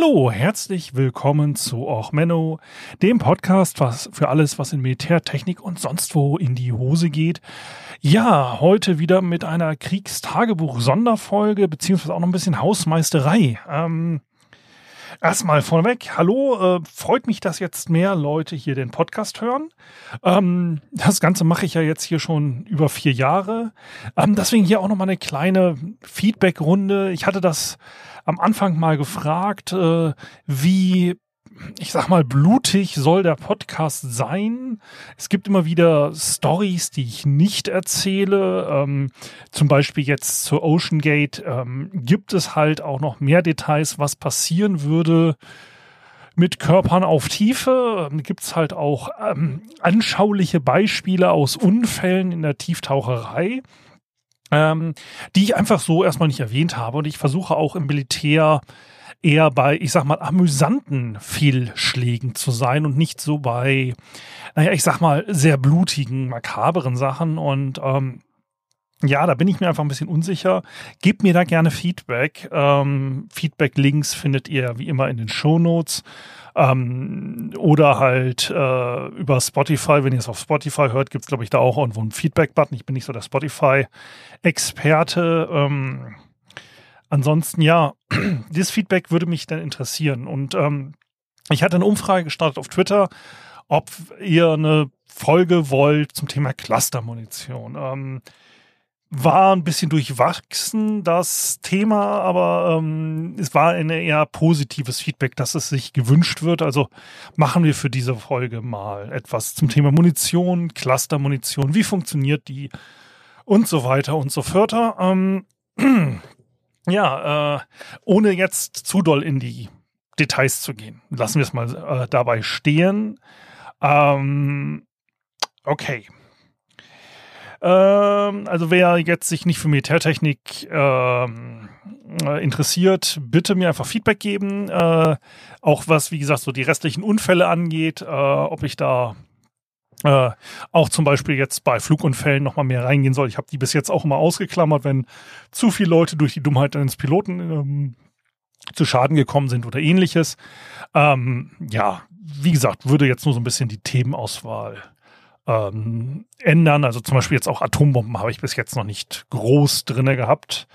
Hallo, herzlich willkommen zu Och Menno, dem Podcast was für alles, was in Militär, Technik und sonst wo in die Hose geht. Ja, heute wieder mit einer Kriegstagebuch-Sonderfolge, beziehungsweise auch noch ein bisschen Hausmeisterei. Ähm, Erstmal vorweg, hallo, äh, freut mich, dass jetzt mehr Leute hier den Podcast hören. Ähm, das Ganze mache ich ja jetzt hier schon über vier Jahre. Ähm, deswegen hier auch nochmal eine kleine Feedback-Runde. Ich hatte das am Anfang mal gefragt, äh, wie ich sag mal, blutig soll der Podcast sein. Es gibt immer wieder Stories, die ich nicht erzähle. Ähm, zum Beispiel jetzt zur Ocean Gate ähm, gibt es halt auch noch mehr Details, was passieren würde mit Körpern auf Tiefe. Ähm, gibt es halt auch ähm, anschauliche Beispiele aus Unfällen in der Tieftaucherei. Ähm, die ich einfach so erstmal nicht erwähnt habe. Und ich versuche auch im Militär eher bei, ich sag mal, amüsanten Fehlschlägen zu sein und nicht so bei, naja, ich sag mal, sehr blutigen, makaberen Sachen. Und ähm, ja, da bin ich mir einfach ein bisschen unsicher. Gebt mir da gerne Feedback. Ähm, Feedback-Links findet ihr wie immer in den Show Notes. Ähm, oder halt äh, über Spotify, wenn ihr es auf Spotify hört, gibt es, glaube ich, da auch irgendwo einen Feedback-Button. Ich bin nicht so der Spotify-Experte. Ähm, ansonsten ja, dieses Feedback würde mich dann interessieren. Und ähm, ich hatte eine Umfrage gestartet auf Twitter, ob ihr eine Folge wollt zum Thema Clustermunition. Ähm, war ein bisschen durchwachsen, das Thema, aber ähm, es war ein eher positives Feedback, dass es sich gewünscht wird. Also machen wir für diese Folge mal etwas zum Thema Munition, Clustermunition, wie funktioniert die und so weiter und so fort. Ähm, ja, äh, ohne jetzt zu doll in die Details zu gehen, lassen wir es mal äh, dabei stehen. Ähm, okay. Ähm, also wer jetzt sich nicht für Militärtechnik ähm, äh, interessiert, bitte mir einfach Feedback geben. Äh, auch was, wie gesagt, so die restlichen Unfälle angeht, äh, ob ich da äh, auch zum Beispiel jetzt bei Flugunfällen nochmal mehr reingehen soll. Ich habe die bis jetzt auch immer ausgeklammert, wenn zu viele Leute durch die Dummheit eines Piloten ähm, zu Schaden gekommen sind oder ähnliches. Ähm, ja, wie gesagt, würde jetzt nur so ein bisschen die Themenauswahl ähm, ändern. Also zum Beispiel jetzt auch Atombomben habe ich bis jetzt noch nicht groß drinne gehabt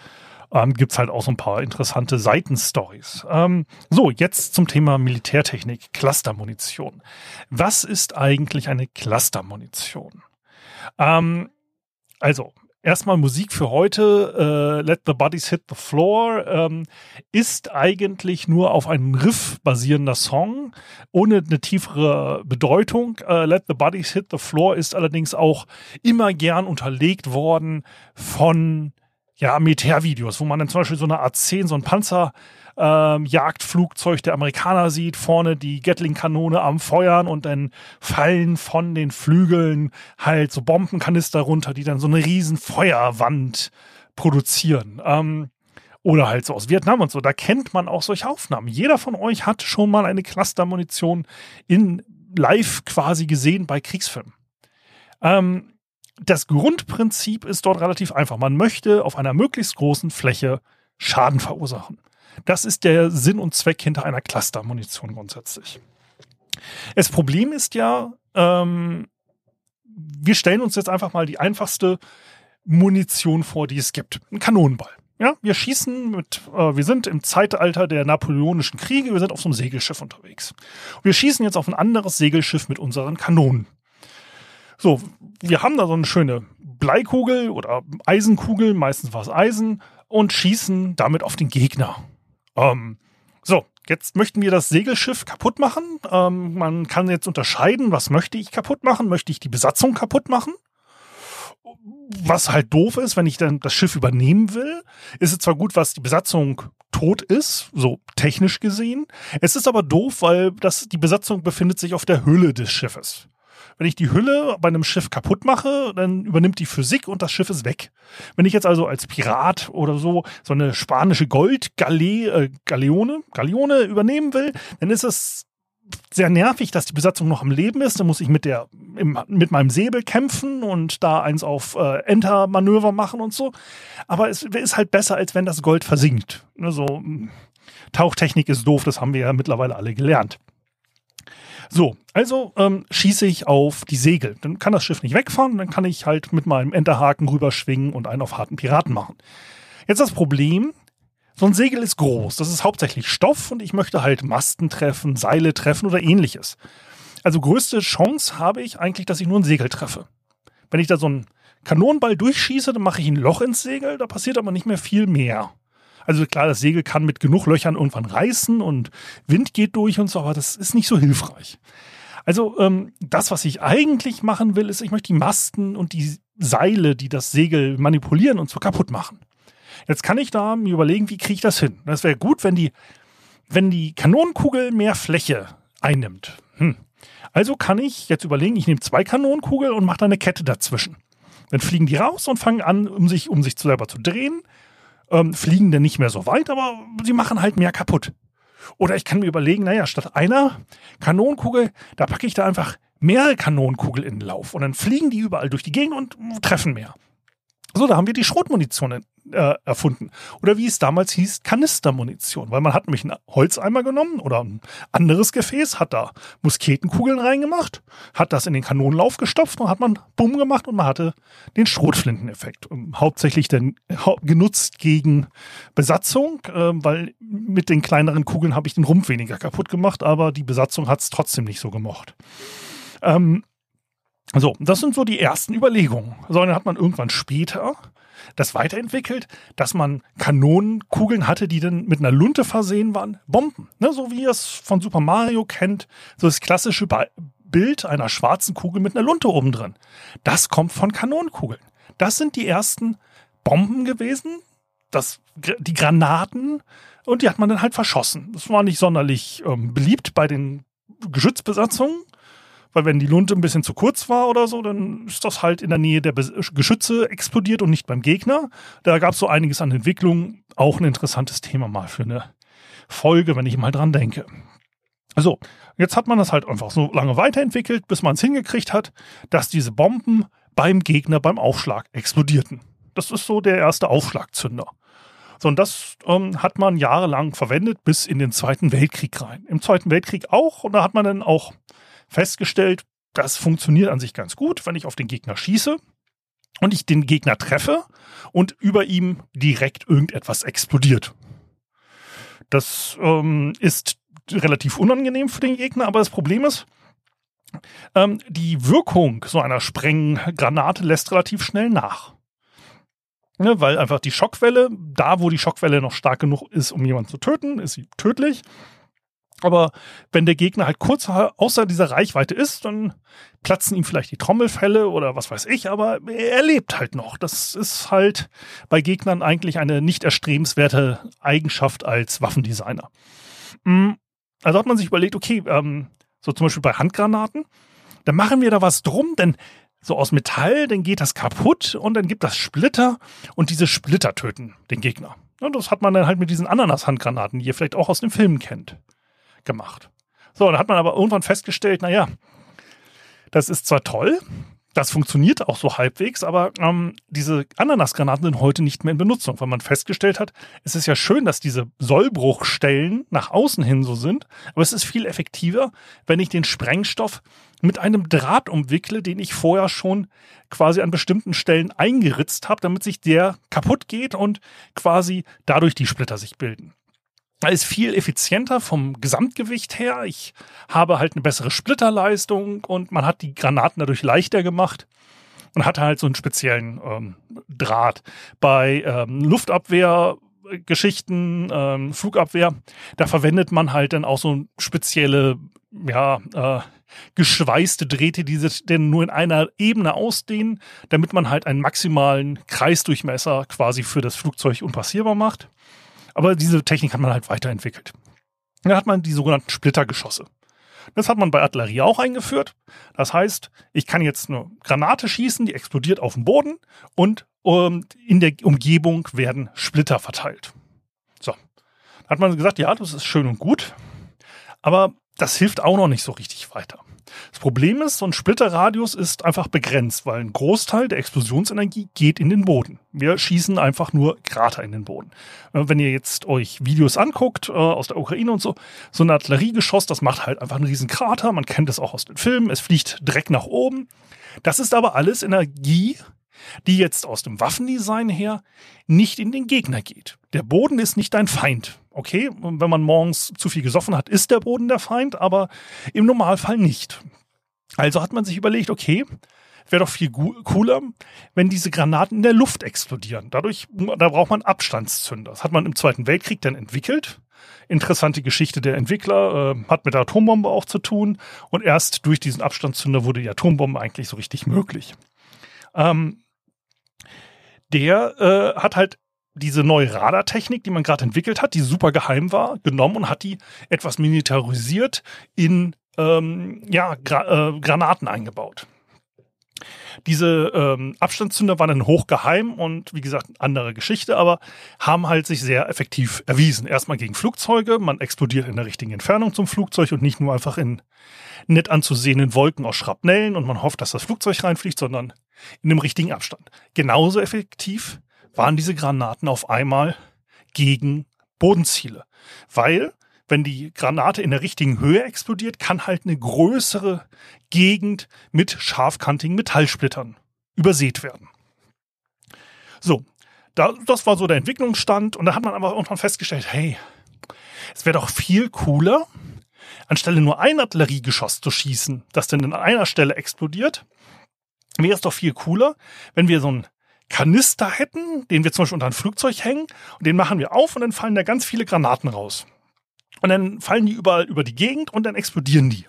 ähm, gibt es halt auch so ein paar interessante Seitenstories. Ähm, so, jetzt zum Thema Militärtechnik, Clustermunition. Was ist eigentlich eine Clustermunition? Ähm, also, erstmal Musik für heute. Äh, Let the Bodies Hit the Floor ähm, ist eigentlich nur auf einem Riff basierender Song, ohne eine tiefere Bedeutung. Äh, Let the Bodies Hit the Floor ist allerdings auch immer gern unterlegt worden von ja, Militärvideos, wo man dann zum Beispiel so eine A-10, so ein Panzer ähm, der Amerikaner sieht, vorne die Gatling-Kanone am Feuern und dann fallen von den Flügeln halt so Bombenkanister runter, die dann so eine riesen Feuerwand produzieren. Ähm, oder halt so aus Vietnam und so. Da kennt man auch solche Aufnahmen. Jeder von euch hat schon mal eine Clustermunition in live quasi gesehen bei Kriegsfilmen. Ähm, das Grundprinzip ist dort relativ einfach. Man möchte auf einer möglichst großen Fläche Schaden verursachen. Das ist der Sinn und Zweck hinter einer Clustermunition grundsätzlich. Das Problem ist ja, ähm, wir stellen uns jetzt einfach mal die einfachste Munition vor, die es gibt. Ein Kanonenball. Ja, wir schießen mit, äh, wir sind im Zeitalter der napoleonischen Kriege, wir sind auf so einem Segelschiff unterwegs. Wir schießen jetzt auf ein anderes Segelschiff mit unseren Kanonen. So, wir haben da so eine schöne Bleikugel oder Eisenkugel, meistens war es Eisen, und schießen damit auf den Gegner. Ähm, so, jetzt möchten wir das Segelschiff kaputt machen. Ähm, man kann jetzt unterscheiden, was möchte ich kaputt machen? Möchte ich die Besatzung kaputt machen? Was halt doof ist, wenn ich dann das Schiff übernehmen will, ist es zwar gut, was die Besatzung tot ist, so technisch gesehen. Es ist aber doof, weil das, die Besatzung befindet sich auf der Hülle des Schiffes. Wenn ich die Hülle bei einem Schiff kaputt mache, dann übernimmt die Physik und das Schiff ist weg. Wenn ich jetzt also als Pirat oder so so eine spanische Goldgaleone äh, Galeone, übernehmen will, dann ist es sehr nervig, dass die Besatzung noch am Leben ist. Dann muss ich mit der im, mit meinem Säbel kämpfen und da eins auf äh, Enter-Manöver machen und so. Aber es ist halt besser, als wenn das Gold versinkt. Also, Tauchtechnik ist doof, das haben wir ja mittlerweile alle gelernt. So, also ähm, schieße ich auf die Segel. Dann kann das Schiff nicht wegfahren, dann kann ich halt mit meinem Enterhaken rüberschwingen und einen auf harten Piraten machen. Jetzt das Problem, so ein Segel ist groß, das ist hauptsächlich Stoff und ich möchte halt Masten treffen, Seile treffen oder ähnliches. Also größte Chance habe ich eigentlich, dass ich nur ein Segel treffe. Wenn ich da so einen Kanonenball durchschieße, dann mache ich ein Loch ins Segel, da passiert aber nicht mehr viel mehr. Also klar, das Segel kann mit genug Löchern irgendwann reißen und Wind geht durch und so, aber das ist nicht so hilfreich. Also ähm, das, was ich eigentlich machen will, ist, ich möchte die Masten und die Seile, die das Segel manipulieren und so kaputt machen. Jetzt kann ich da mir überlegen, wie kriege ich das hin? Das wäre gut, wenn die, wenn die Kanonenkugel mehr Fläche einnimmt. Hm. Also kann ich jetzt überlegen, ich nehme zwei Kanonenkugeln und mache da eine Kette dazwischen. Dann fliegen die raus und fangen an, um sich, um sich selber zu drehen. Ähm, fliegen dann nicht mehr so weit, aber sie machen halt mehr kaputt. Oder ich kann mir überlegen, naja, statt einer Kanonenkugel, da packe ich da einfach mehrere Kanonenkugeln in den Lauf und dann fliegen die überall durch die Gegend und treffen mehr. So, da haben wir die Schrotmunition äh, erfunden. Oder wie es damals hieß, Kanistermunition. Weil man hat nämlich einen Holzeimer genommen oder ein anderes Gefäß, hat da Musketenkugeln reingemacht, hat das in den Kanonenlauf gestopft und hat man Bumm gemacht und man hatte den Schrotflinteneffekt. Hauptsächlich dann genutzt gegen Besatzung, äh, weil mit den kleineren Kugeln habe ich den Rumpf weniger kaputt gemacht, aber die Besatzung hat es trotzdem nicht so gemocht. Ähm, so, das sind so die ersten Überlegungen. So, dann hat man irgendwann später das weiterentwickelt, dass man Kanonenkugeln hatte, die dann mit einer Lunte versehen waren. Bomben. Ne, so wie ihr es von Super Mario kennt. So das klassische Bild einer schwarzen Kugel mit einer Lunte oben drin. Das kommt von Kanonenkugeln. Das sind die ersten Bomben gewesen. Das, die Granaten. Und die hat man dann halt verschossen. Das war nicht sonderlich ähm, beliebt bei den Geschützbesatzungen. Weil wenn die Lunte ein bisschen zu kurz war oder so, dann ist das halt in der Nähe der Geschütze explodiert und nicht beim Gegner. Da gab es so einiges an Entwicklung. Auch ein interessantes Thema mal für eine Folge, wenn ich mal dran denke. So, jetzt hat man das halt einfach so lange weiterentwickelt, bis man es hingekriegt hat, dass diese Bomben beim Gegner beim Aufschlag explodierten. Das ist so der erste Aufschlagzünder. So, und das ähm, hat man jahrelang verwendet bis in den Zweiten Weltkrieg rein. Im Zweiten Weltkrieg auch. Und da hat man dann auch festgestellt, das funktioniert an sich ganz gut, wenn ich auf den Gegner schieße und ich den Gegner treffe und über ihm direkt irgendetwas explodiert. Das ähm, ist relativ unangenehm für den Gegner, aber das Problem ist, ähm, die Wirkung so einer Sprenggranate lässt relativ schnell nach. Ne, weil einfach die Schockwelle, da wo die Schockwelle noch stark genug ist, um jemanden zu töten, ist sie tödlich. Aber wenn der Gegner halt kurz außer dieser Reichweite ist, dann platzen ihm vielleicht die Trommelfälle oder was weiß ich, aber er lebt halt noch. Das ist halt bei Gegnern eigentlich eine nicht erstrebenswerte Eigenschaft als Waffendesigner. Mm, also hat man sich überlegt, okay, ähm, so zum Beispiel bei Handgranaten, dann machen wir da was drum, denn so aus Metall, dann geht das kaputt und dann gibt das Splitter und diese Splitter töten den Gegner. Und das hat man dann halt mit diesen Ananas-Handgranaten, die ihr vielleicht auch aus den Filmen kennt gemacht. So, dann hat man aber irgendwann festgestellt, naja, das ist zwar toll, das funktioniert auch so halbwegs, aber ähm, diese Ananasgranaten sind heute nicht mehr in Benutzung, weil man festgestellt hat, es ist ja schön, dass diese Sollbruchstellen nach außen hin so sind, aber es ist viel effektiver, wenn ich den Sprengstoff mit einem Draht umwickle, den ich vorher schon quasi an bestimmten Stellen eingeritzt habe, damit sich der kaputt geht und quasi dadurch die Splitter sich bilden ist viel effizienter vom Gesamtgewicht her. Ich habe halt eine bessere Splitterleistung und man hat die Granaten dadurch leichter gemacht und hatte halt so einen speziellen ähm, Draht. Bei ähm, Luftabwehr ähm, Flugabwehr, da verwendet man halt dann auch so spezielle, ja, äh, geschweißte Drähte, die sich denn nur in einer Ebene ausdehnen, damit man halt einen maximalen Kreisdurchmesser quasi für das Flugzeug unpassierbar macht. Aber diese Technik hat man halt weiterentwickelt. Dann hat man die sogenannten Splittergeschosse. Das hat man bei Artillerie auch eingeführt. Das heißt, ich kann jetzt eine Granate schießen, die explodiert auf dem Boden und um, in der Umgebung werden Splitter verteilt. So. Da hat man gesagt, ja, das ist schön und gut, aber das hilft auch noch nicht so richtig weiter. Das Problem ist, so ein Splitterradius ist einfach begrenzt, weil ein Großteil der Explosionsenergie geht in den Boden. Wir schießen einfach nur Krater in den Boden. Äh, wenn ihr jetzt euch Videos anguckt äh, aus der Ukraine und so, so ein Artilleriegeschoss, das macht halt einfach einen riesen Krater. Man kennt es auch aus den Filmen. Es fliegt direkt nach oben. Das ist aber alles Energie, die jetzt aus dem Waffendesign her nicht in den Gegner geht. Der Boden ist nicht dein Feind. Okay, wenn man morgens zu viel gesoffen hat, ist der Boden der Feind, aber im Normalfall nicht. Also hat man sich überlegt, okay, wäre doch viel cooler, wenn diese Granaten in der Luft explodieren. Dadurch, da braucht man Abstandszünder. Das hat man im Zweiten Weltkrieg dann entwickelt. Interessante Geschichte der Entwickler, äh, hat mit der Atombombe auch zu tun. Und erst durch diesen Abstandszünder wurde die Atombombe eigentlich so richtig möglich. Ähm, der äh, hat halt diese neue Radartechnik, die man gerade entwickelt hat, die super geheim war, genommen und hat die etwas militarisiert in ähm, ja, Gra äh, Granaten eingebaut. Diese ähm, Abstandszünder waren dann hochgeheim und wie gesagt, andere Geschichte, aber haben halt sich sehr effektiv erwiesen. Erstmal gegen Flugzeuge, man explodiert in der richtigen Entfernung zum Flugzeug und nicht nur einfach in nett anzusehenden Wolken aus Schrapnellen und man hofft, dass das Flugzeug reinfliegt, sondern in dem richtigen Abstand. Genauso effektiv waren diese Granaten auf einmal gegen Bodenziele, weil wenn die Granate in der richtigen Höhe explodiert, kann halt eine größere Gegend mit scharfkantigen Metallsplittern übersät werden. So, da, das war so der Entwicklungsstand und da hat man aber irgendwann festgestellt, hey, es wäre doch viel cooler, anstelle nur ein Artilleriegeschoss zu schießen, das dann an einer Stelle explodiert, wäre es doch viel cooler, wenn wir so einen Kanister hätten, den wir zum Beispiel unter ein Flugzeug hängen und den machen wir auf und dann fallen da ganz viele Granaten raus. Und dann fallen die überall über die Gegend und dann explodieren die.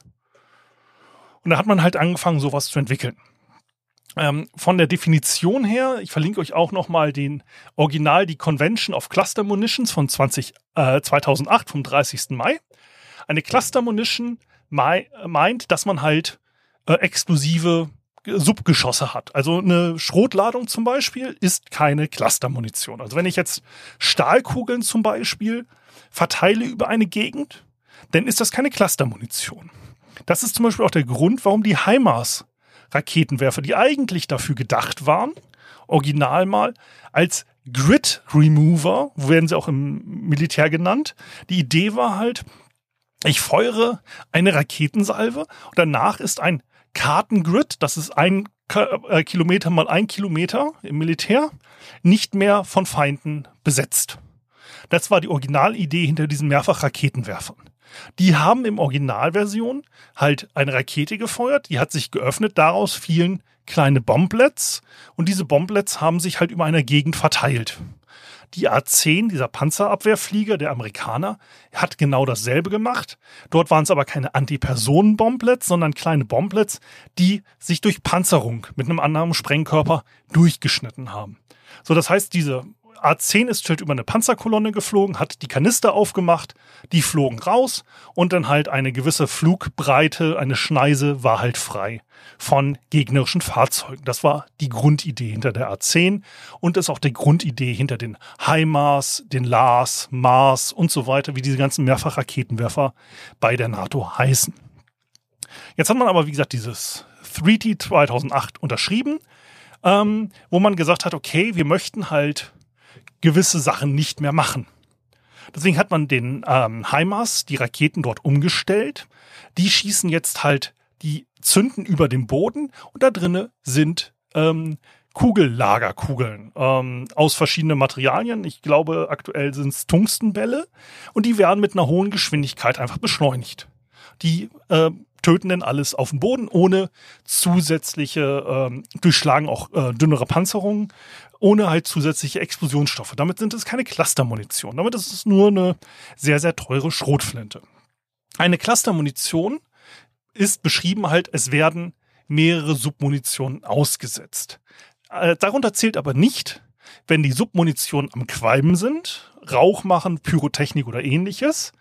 Und da hat man halt angefangen, sowas zu entwickeln. Ähm, von der Definition her, ich verlinke euch auch nochmal den Original, die Convention of Cluster Munitions von 20, äh, 2008 vom 30. Mai. Eine Cluster Munition meint, dass man halt äh, explosive Subgeschosse hat. Also eine Schrotladung zum Beispiel ist keine Clustermunition. Also wenn ich jetzt Stahlkugeln zum Beispiel verteile über eine Gegend, dann ist das keine Clustermunition. Das ist zum Beispiel auch der Grund, warum die HIMARS Raketenwerfer, die eigentlich dafür gedacht waren, original mal als Grid Remover, werden sie auch im Militär genannt. Die Idee war halt, ich feuere eine Raketensalve und danach ist ein Kartengrid, das ist ein äh, Kilometer mal ein Kilometer im Militär, nicht mehr von Feinden besetzt. Das war die Originalidee hinter diesen Mehrfachraketenwerfern. Die haben im Originalversion halt eine Rakete gefeuert, die hat sich geöffnet, daraus fielen kleine Bomblets und diese Bomblets haben sich halt über einer Gegend verteilt. Die A-10, dieser Panzerabwehrflieger der Amerikaner, hat genau dasselbe gemacht. Dort waren es aber keine Antipersonenbomblets, sondern kleine Bomblets, die sich durch Panzerung mit einem anderen Sprengkörper durchgeschnitten haben. So, das heißt, diese A10 ist halt über eine Panzerkolonne geflogen, hat die Kanister aufgemacht, die flogen raus und dann halt eine gewisse Flugbreite, eine Schneise war halt frei von gegnerischen Fahrzeugen. Das war die Grundidee hinter der A10 und ist auch die Grundidee hinter den HIMARS, den LARS, MARS und so weiter, wie diese ganzen Mehrfachraketenwerfer bei der NATO heißen. Jetzt hat man aber, wie gesagt, dieses 3T 2008 unterschrieben, ähm, wo man gesagt hat, okay, wir möchten halt gewisse Sachen nicht mehr machen. Deswegen hat man den ähm, HIMARS, die Raketen dort umgestellt. Die schießen jetzt halt, die zünden über dem Boden und da drinnen sind ähm, Kugellagerkugeln ähm, aus verschiedenen Materialien. Ich glaube, aktuell sind es Tungstenbälle und die werden mit einer hohen Geschwindigkeit einfach beschleunigt. Die äh, töten denn alles auf dem Boden ohne zusätzliche, ähm, durchschlagen auch äh, dünnere Panzerungen ohne halt zusätzliche Explosionsstoffe. Damit sind es keine Clustermunition. Damit ist es nur eine sehr, sehr teure Schrotflinte. Eine Clustermunition ist beschrieben halt, es werden mehrere Submunitionen ausgesetzt. Äh, darunter zählt aber nicht, wenn die Submunitionen am Qualmen sind, Rauch machen, Pyrotechnik oder ähnliches,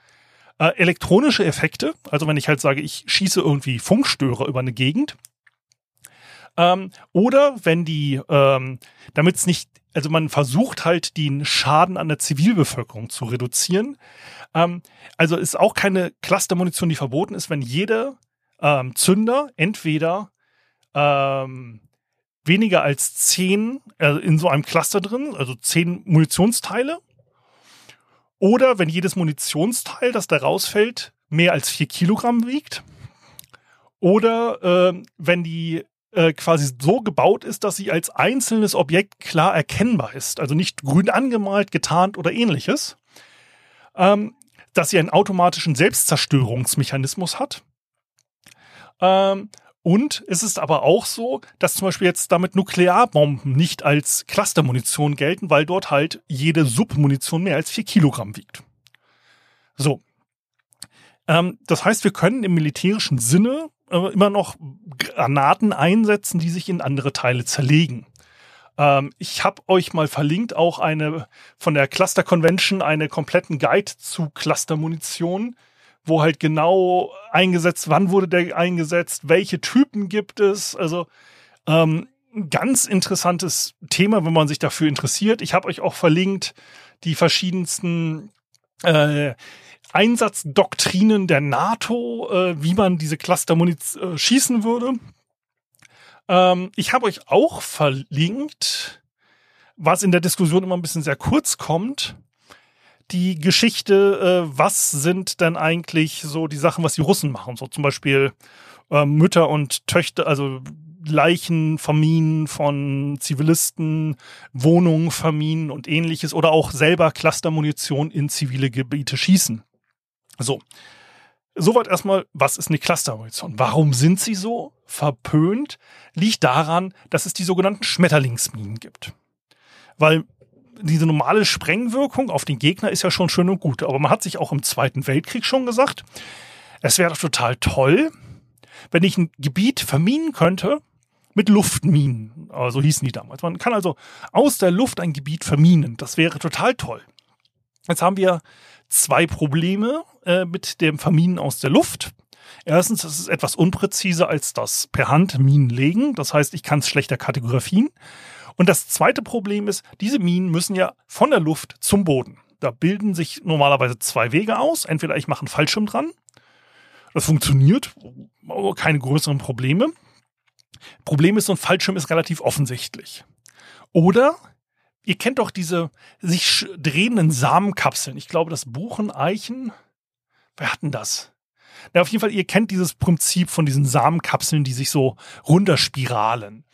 Äh, elektronische Effekte, also wenn ich halt sage, ich schieße irgendwie Funkstörer über eine Gegend. Ähm, oder wenn die, ähm, damit es nicht, also man versucht halt den Schaden an der Zivilbevölkerung zu reduzieren. Ähm, also ist auch keine Clustermunition, die verboten ist, wenn jeder ähm, Zünder entweder ähm, weniger als zehn äh, in so einem Cluster drin, also zehn Munitionsteile oder wenn jedes Munitionsteil, das da rausfällt, mehr als vier Kilogramm wiegt. Oder äh, wenn die äh, quasi so gebaut ist, dass sie als einzelnes Objekt klar erkennbar ist. Also nicht grün angemalt, getarnt oder ähnliches. Ähm, dass sie einen automatischen Selbstzerstörungsmechanismus hat. Ähm, und es ist aber auch so, dass zum Beispiel jetzt damit Nuklearbomben nicht als Clustermunition gelten, weil dort halt jede Submunition mehr als vier Kilogramm wiegt. So. Ähm, das heißt, wir können im militärischen Sinne äh, immer noch Granaten einsetzen, die sich in andere Teile zerlegen. Ähm, ich habe euch mal verlinkt auch eine von der Cluster Convention einen kompletten Guide zu Clustermunition wo halt genau eingesetzt, wann wurde der eingesetzt, welche Typen gibt es. Also ähm, ganz interessantes Thema, wenn man sich dafür interessiert. Ich habe euch auch verlinkt die verschiedensten äh, Einsatzdoktrinen der NATO, äh, wie man diese Clustermuniz äh, schießen würde. Ähm, ich habe euch auch verlinkt, was in der Diskussion immer ein bisschen sehr kurz kommt, die Geschichte, äh, was sind denn eigentlich so die Sachen, was die Russen machen? So zum Beispiel äh, Mütter und Töchter, also Leichen verminen von Zivilisten, Wohnungen verminen und ähnliches oder auch selber Clustermunition in zivile Gebiete schießen. So. Soweit erstmal, was ist eine Clustermunition? Warum sind sie so verpönt? Liegt daran, dass es die sogenannten Schmetterlingsminen gibt. Weil diese normale Sprengwirkung auf den Gegner ist ja schon schön und gut. Aber man hat sich auch im Zweiten Weltkrieg schon gesagt, es wäre doch total toll, wenn ich ein Gebiet verminen könnte mit Luftminen. So also hießen die damals. Man kann also aus der Luft ein Gebiet verminen. Das wäre total toll. Jetzt haben wir zwei Probleme äh, mit dem Verminen aus der Luft. Erstens, es ist etwas unpräziser als das per Hand Minen legen. Das heißt, ich kann es schlechter kategorisieren. Und das zweite Problem ist, diese Minen müssen ja von der Luft zum Boden. Da bilden sich normalerweise zwei Wege aus. Entweder ich mache einen Fallschirm dran. Das funktioniert, aber keine größeren Probleme. Problem ist, so ein Fallschirm ist relativ offensichtlich. Oder ihr kennt doch diese sich drehenden Samenkapseln. Ich glaube, das Buchen, Eichen, wer hat denn das? Na, auf jeden Fall, ihr kennt dieses Prinzip von diesen Samenkapseln, die sich so runterspiralen.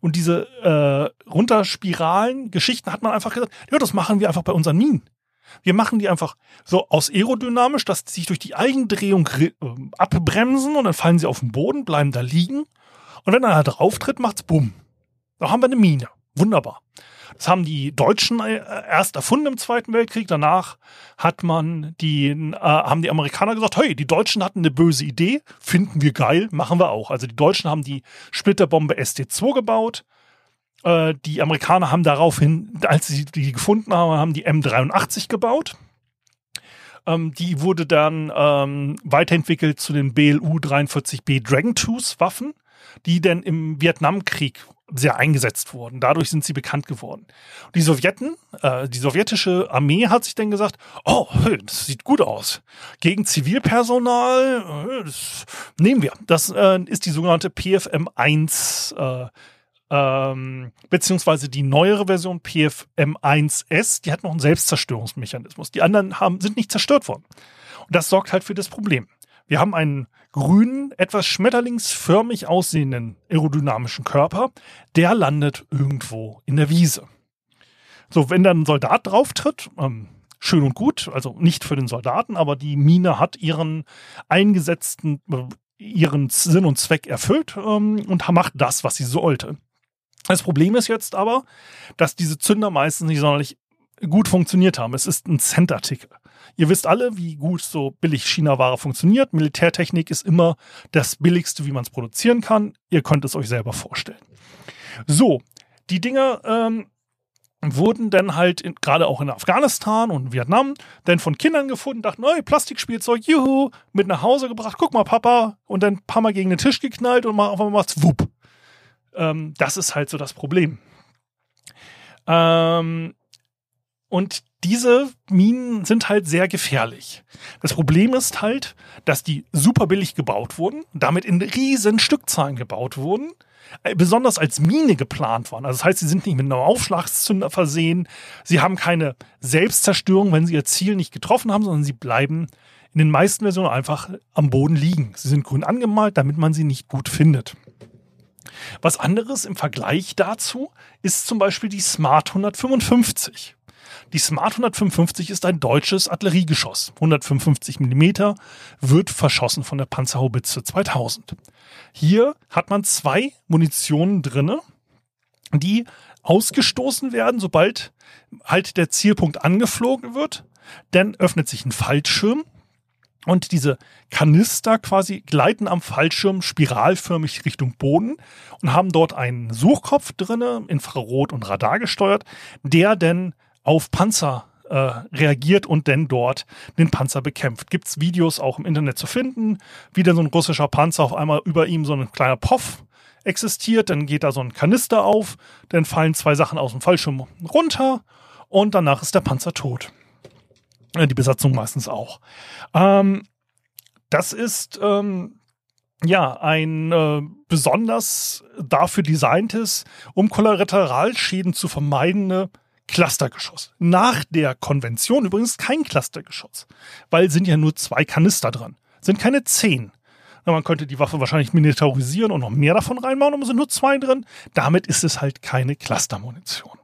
Und diese äh, runterspiralen Geschichten hat man einfach gesagt, ja, das machen wir einfach bei unseren Minen. Wir machen die einfach so aus aerodynamisch, dass sie sich durch die Eigendrehung äh, abbremsen und dann fallen sie auf den Boden, bleiben da liegen. Und wenn einer drauf tritt, macht's bumm. Da haben wir eine Mine. Wunderbar. Das haben die Deutschen äh, erst erfunden im Zweiten Weltkrieg. Danach hat man die, äh, haben die Amerikaner gesagt, hey, die Deutschen hatten eine böse Idee, finden wir geil, machen wir auch. Also die Deutschen haben die Splitterbombe ST2 gebaut. Äh, die Amerikaner haben daraufhin, als sie die gefunden haben, haben die M83 gebaut. Ähm, die wurde dann ähm, weiterentwickelt zu den BLU 43B Dragon Tooth Waffen, die dann im Vietnamkrieg sehr eingesetzt wurden. Dadurch sind sie bekannt geworden. Die Sowjeten, äh, die sowjetische Armee hat sich dann gesagt, oh, das sieht gut aus. Gegen Zivilpersonal, äh, das nehmen wir. Das äh, ist die sogenannte PFM1, äh, ähm, beziehungsweise die neuere Version PFM1S, die hat noch einen Selbstzerstörungsmechanismus. Die anderen haben, sind nicht zerstört worden. Und das sorgt halt für das Problem. Wir haben einen grünen, etwas schmetterlingsförmig aussehenden aerodynamischen Körper, der landet irgendwo in der Wiese. So, wenn dann ein Soldat drauf tritt, ähm, schön und gut, also nicht für den Soldaten, aber die Mine hat ihren eingesetzten, äh, ihren Sinn und Zweck erfüllt ähm, und macht das, was sie sollte. Das Problem ist jetzt aber, dass diese Zünder meistens nicht sonderlich gut funktioniert haben. Es ist ein Cent-Artikel. Ihr wisst alle, wie gut so billig China-Ware funktioniert. Militärtechnik ist immer das billigste, wie man es produzieren kann. Ihr könnt es euch selber vorstellen. So, die Dinger ähm, wurden dann halt gerade auch in Afghanistan und Vietnam dann von Kindern gefunden, dachten, hey, Plastikspielzeug, juhu, mit nach Hause gebracht, guck mal, Papa, und dann ein paar Mal gegen den Tisch geknallt und mal auf einmal macht's wupp. Ähm, das ist halt so das Problem. Ähm, und diese Minen sind halt sehr gefährlich. Das Problem ist halt, dass die super billig gebaut wurden, damit in riesen Stückzahlen gebaut wurden, äh, besonders als Mine geplant waren. Also das heißt, sie sind nicht mit einem Aufschlagszünder versehen, sie haben keine Selbstzerstörung, wenn sie ihr Ziel nicht getroffen haben, sondern sie bleiben in den meisten Versionen einfach am Boden liegen. Sie sind grün angemalt, damit man sie nicht gut findet. Was anderes im Vergleich dazu ist zum Beispiel die Smart 155. Die Smart 155 ist ein deutsches Artilleriegeschoss. 155 mm wird verschossen von der Panzerhaubitze 2000. Hier hat man zwei Munitionen drinne, die ausgestoßen werden, sobald halt der Zielpunkt angeflogen wird. Dann öffnet sich ein Fallschirm und diese Kanister quasi gleiten am Fallschirm spiralförmig Richtung Boden und haben dort einen Suchkopf drinne, Infrarot und Radar gesteuert, der dann auf Panzer äh, reagiert und dann dort den Panzer bekämpft. Gibt es Videos auch im Internet zu finden, wie dann so ein russischer Panzer auf einmal über ihm so ein kleiner Poff existiert, dann geht da so ein Kanister auf, dann fallen zwei Sachen aus dem Fallschirm runter und danach ist der Panzer tot. Äh, die Besatzung meistens auch. Ähm, das ist ähm, ja ein äh, besonders dafür designtes, um Kollateralschäden zu vermeidende Clustergeschoss. Nach der Konvention übrigens kein Clustergeschoss, weil sind ja nur zwei Kanister dran. Sind keine zehn. Na, man könnte die Waffe wahrscheinlich miniaturisieren und noch mehr davon reinbauen, aber sind nur zwei drin. Damit ist es halt keine Clustermunition.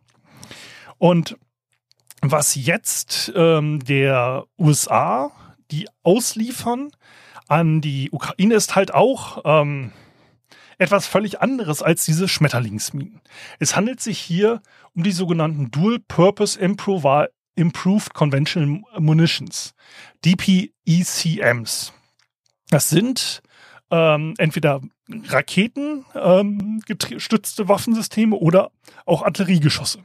Und was jetzt ähm, der USA, die ausliefern an die Ukraine, ist halt auch ähm, etwas völlig anderes als diese Schmetterlingsminen. Es handelt sich hier um die sogenannten Dual Purpose Improved Conventional Munitions, DPECMs. Das sind ähm, entweder Raketen ähm, Waffensysteme oder auch Artilleriegeschosse.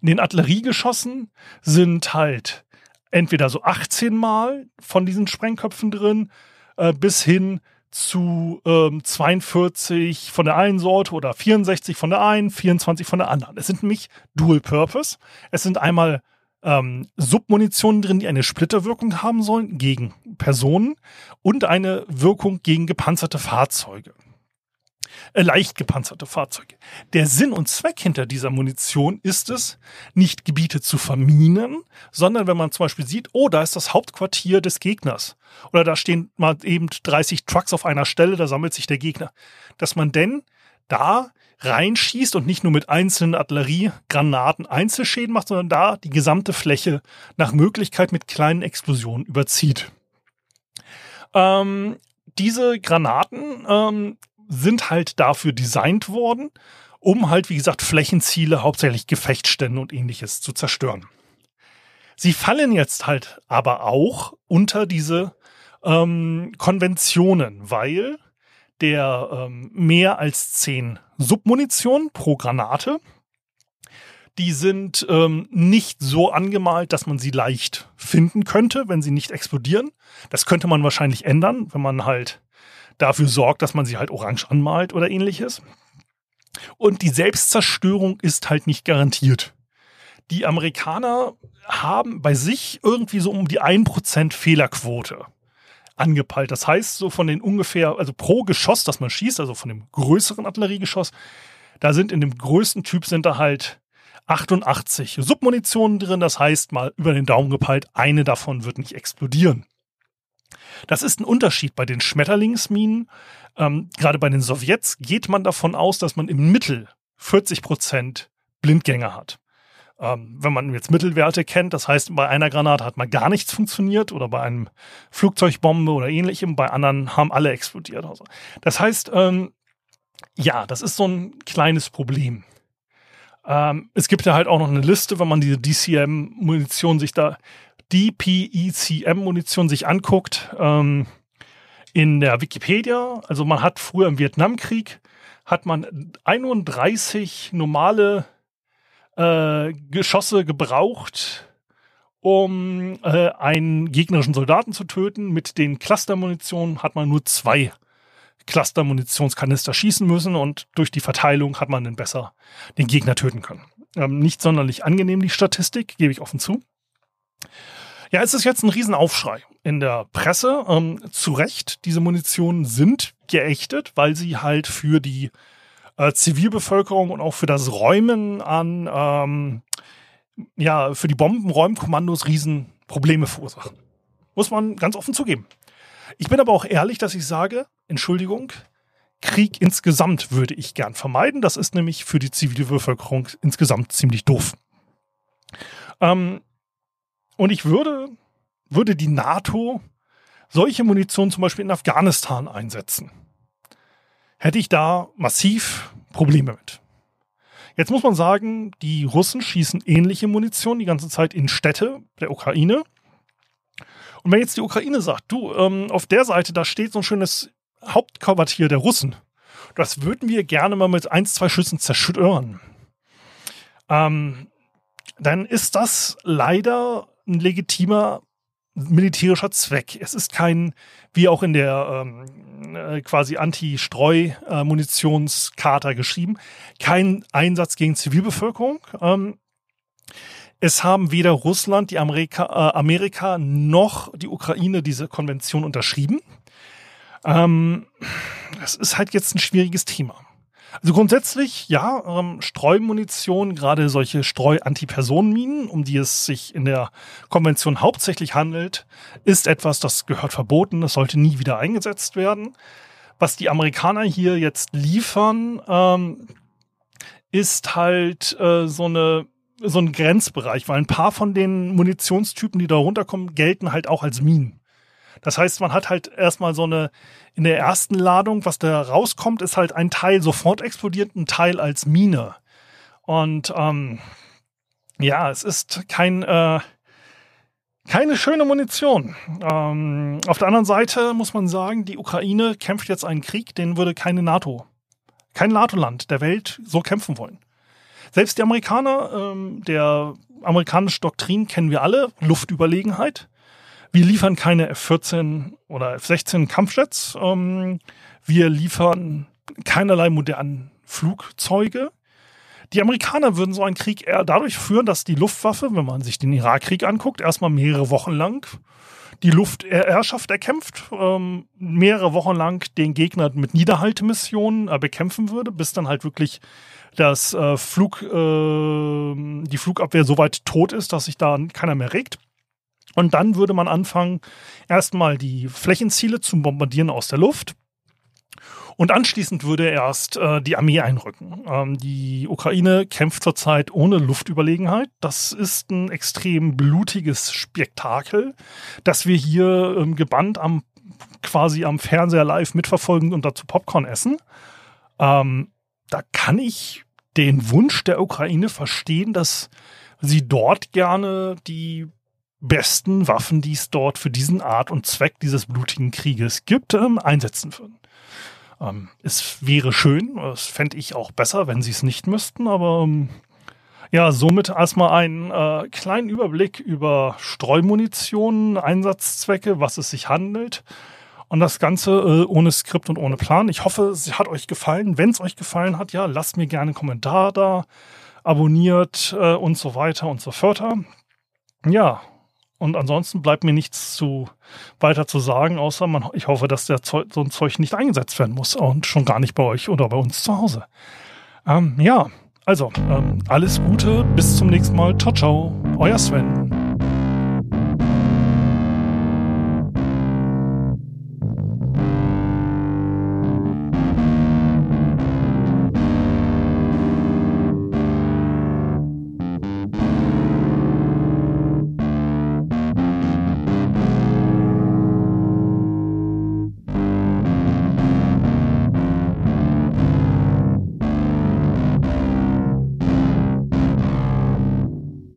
In den Artilleriegeschossen sind halt entweder so 18 Mal von diesen Sprengköpfen drin, äh, bis hin zu ähm, 42 von der einen Sorte oder 64 von der einen, 24 von der anderen. Es sind nämlich Dual Purpose. Es sind einmal ähm, Submunitionen drin, die eine Splitterwirkung haben sollen gegen Personen und eine Wirkung gegen gepanzerte Fahrzeuge leicht gepanzerte Fahrzeuge. Der Sinn und Zweck hinter dieser Munition ist es, nicht Gebiete zu verminen, sondern wenn man zum Beispiel sieht, oh, da ist das Hauptquartier des Gegners oder da stehen mal eben 30 Trucks auf einer Stelle, da sammelt sich der Gegner, dass man denn da reinschießt und nicht nur mit einzelnen Artilleriegranaten Einzelschäden macht, sondern da die gesamte Fläche nach Möglichkeit mit kleinen Explosionen überzieht. Ähm, diese Granaten ähm, sind halt dafür designt worden, um halt, wie gesagt, Flächenziele, hauptsächlich Gefechtsstände und ähnliches zu zerstören. Sie fallen jetzt halt aber auch unter diese ähm, Konventionen, weil der ähm, mehr als zehn Submunition pro Granate, die sind ähm, nicht so angemalt, dass man sie leicht finden könnte, wenn sie nicht explodieren. Das könnte man wahrscheinlich ändern, wenn man halt dafür sorgt, dass man sie halt orange anmalt oder ähnliches. Und die Selbstzerstörung ist halt nicht garantiert. Die Amerikaner haben bei sich irgendwie so um die 1% Fehlerquote angepeilt. Das heißt, so von den ungefähr, also pro Geschoss, das man schießt, also von dem größeren Artilleriegeschoss, da sind in dem größten Typ sind da halt 88 Submunitionen drin. Das heißt, mal über den Daumen gepeilt, eine davon wird nicht explodieren. Das ist ein Unterschied bei den Schmetterlingsminen. Ähm, gerade bei den Sowjets geht man davon aus, dass man im Mittel 40 Prozent Blindgänger hat. Ähm, wenn man jetzt Mittelwerte kennt, das heißt, bei einer Granate hat mal gar nichts funktioniert oder bei einem Flugzeugbombe oder ähnlichem, bei anderen haben alle explodiert. Also. Das heißt, ähm, ja, das ist so ein kleines Problem. Ähm, es gibt ja halt auch noch eine Liste, wenn man diese DCM-Munition sich da DPECM-Munition sich anguckt, ähm, in der Wikipedia, also man hat früher im Vietnamkrieg, hat man 31 normale äh, Geschosse gebraucht, um äh, einen gegnerischen Soldaten zu töten. Mit den Clustermunitionen hat man nur zwei Cluster-Munitionskanister schießen müssen und durch die Verteilung hat man dann besser den Gegner töten können. Ähm, nicht sonderlich angenehm, die Statistik, gebe ich offen zu. Ja, es ist jetzt ein Riesenaufschrei in der Presse. Ähm, zu Recht, diese Munitionen sind geächtet, weil sie halt für die äh, Zivilbevölkerung und auch für das Räumen an, ähm, ja, für die Bombenräumkommandos Riesenprobleme verursachen. Muss man ganz offen zugeben. Ich bin aber auch ehrlich, dass ich sage, Entschuldigung, Krieg insgesamt würde ich gern vermeiden. Das ist nämlich für die Zivilbevölkerung insgesamt ziemlich doof. Ähm, und ich würde, würde die NATO solche Munition zum Beispiel in Afghanistan einsetzen. Hätte ich da massiv Probleme mit. Jetzt muss man sagen, die Russen schießen ähnliche Munition die ganze Zeit in Städte der Ukraine. Und wenn jetzt die Ukraine sagt, du, ähm, auf der Seite, da steht so ein schönes Hauptquartier der Russen, das würden wir gerne mal mit ein, zwei Schüssen zerstören, ähm, dann ist das leider ein legitimer militärischer Zweck. Es ist kein, wie auch in der ähm, äh, quasi Anti-Streu-Munitionscharta geschrieben, kein Einsatz gegen Zivilbevölkerung. Ähm, es haben weder Russland, die Amerika, äh, Amerika noch die Ukraine diese Konvention unterschrieben. Ähm, das ist halt jetzt ein schwieriges Thema. Also grundsätzlich, ja, ähm, Streumunition, gerade solche Streu-Antipersonenminen, um die es sich in der Konvention hauptsächlich handelt, ist etwas, das gehört verboten, das sollte nie wieder eingesetzt werden. Was die Amerikaner hier jetzt liefern, ähm, ist halt äh, so eine so ein Grenzbereich, weil ein paar von den Munitionstypen, die da runterkommen, gelten halt auch als Minen. Das heißt, man hat halt erstmal so eine, in der ersten Ladung, was da rauskommt, ist halt ein Teil sofort explodiert, ein Teil als Mine. Und ähm, ja, es ist kein, äh, keine schöne Munition. Ähm, auf der anderen Seite muss man sagen, die Ukraine kämpft jetzt einen Krieg, den würde keine NATO, kein NATO-Land der Welt so kämpfen wollen. Selbst die Amerikaner, ähm, der amerikanische Doktrin kennen wir alle, Luftüberlegenheit. Wir liefern keine F-14 oder F-16 Kampfjets. Ähm, wir liefern keinerlei modernen Flugzeuge. Die Amerikaner würden so einen Krieg eher dadurch führen, dass die Luftwaffe, wenn man sich den Irakkrieg anguckt, erstmal mehrere Wochen lang die Luftherrschaft erkämpft, ähm, mehrere Wochen lang den Gegner mit Niederhaltemissionen äh, bekämpfen würde, bis dann halt wirklich das äh, Flug, äh, die Flugabwehr so weit tot ist, dass sich da keiner mehr regt. Und dann würde man anfangen, erstmal die Flächenziele zu bombardieren aus der Luft. Und anschließend würde erst äh, die Armee einrücken. Ähm, die Ukraine kämpft zurzeit ohne Luftüberlegenheit. Das ist ein extrem blutiges Spektakel, das wir hier ähm, gebannt am quasi am Fernseher live mitverfolgen und dazu Popcorn essen. Ähm, da kann ich den Wunsch der Ukraine verstehen, dass sie dort gerne die besten Waffen, die es dort für diesen Art und Zweck dieses blutigen Krieges gibt, ähm, einsetzen würden. Ähm, es wäre schön, es fände ich auch besser, wenn sie es nicht müssten, aber ähm, ja, somit erstmal einen äh, kleinen Überblick über Streumunition, Einsatzzwecke, was es sich handelt. Und das Ganze äh, ohne Skript und ohne Plan. Ich hoffe, es hat euch gefallen. Wenn es euch gefallen hat, ja, lasst mir gerne einen Kommentar da, abonniert äh, und so weiter und so fort. Ja, und ansonsten bleibt mir nichts zu weiter zu sagen, außer man, ich hoffe, dass der Zeug, so ein Zeug nicht eingesetzt werden muss und schon gar nicht bei euch oder bei uns zu Hause. Ähm, ja, also ähm, alles Gute, bis zum nächsten Mal. Ciao, ciao, euer Sven.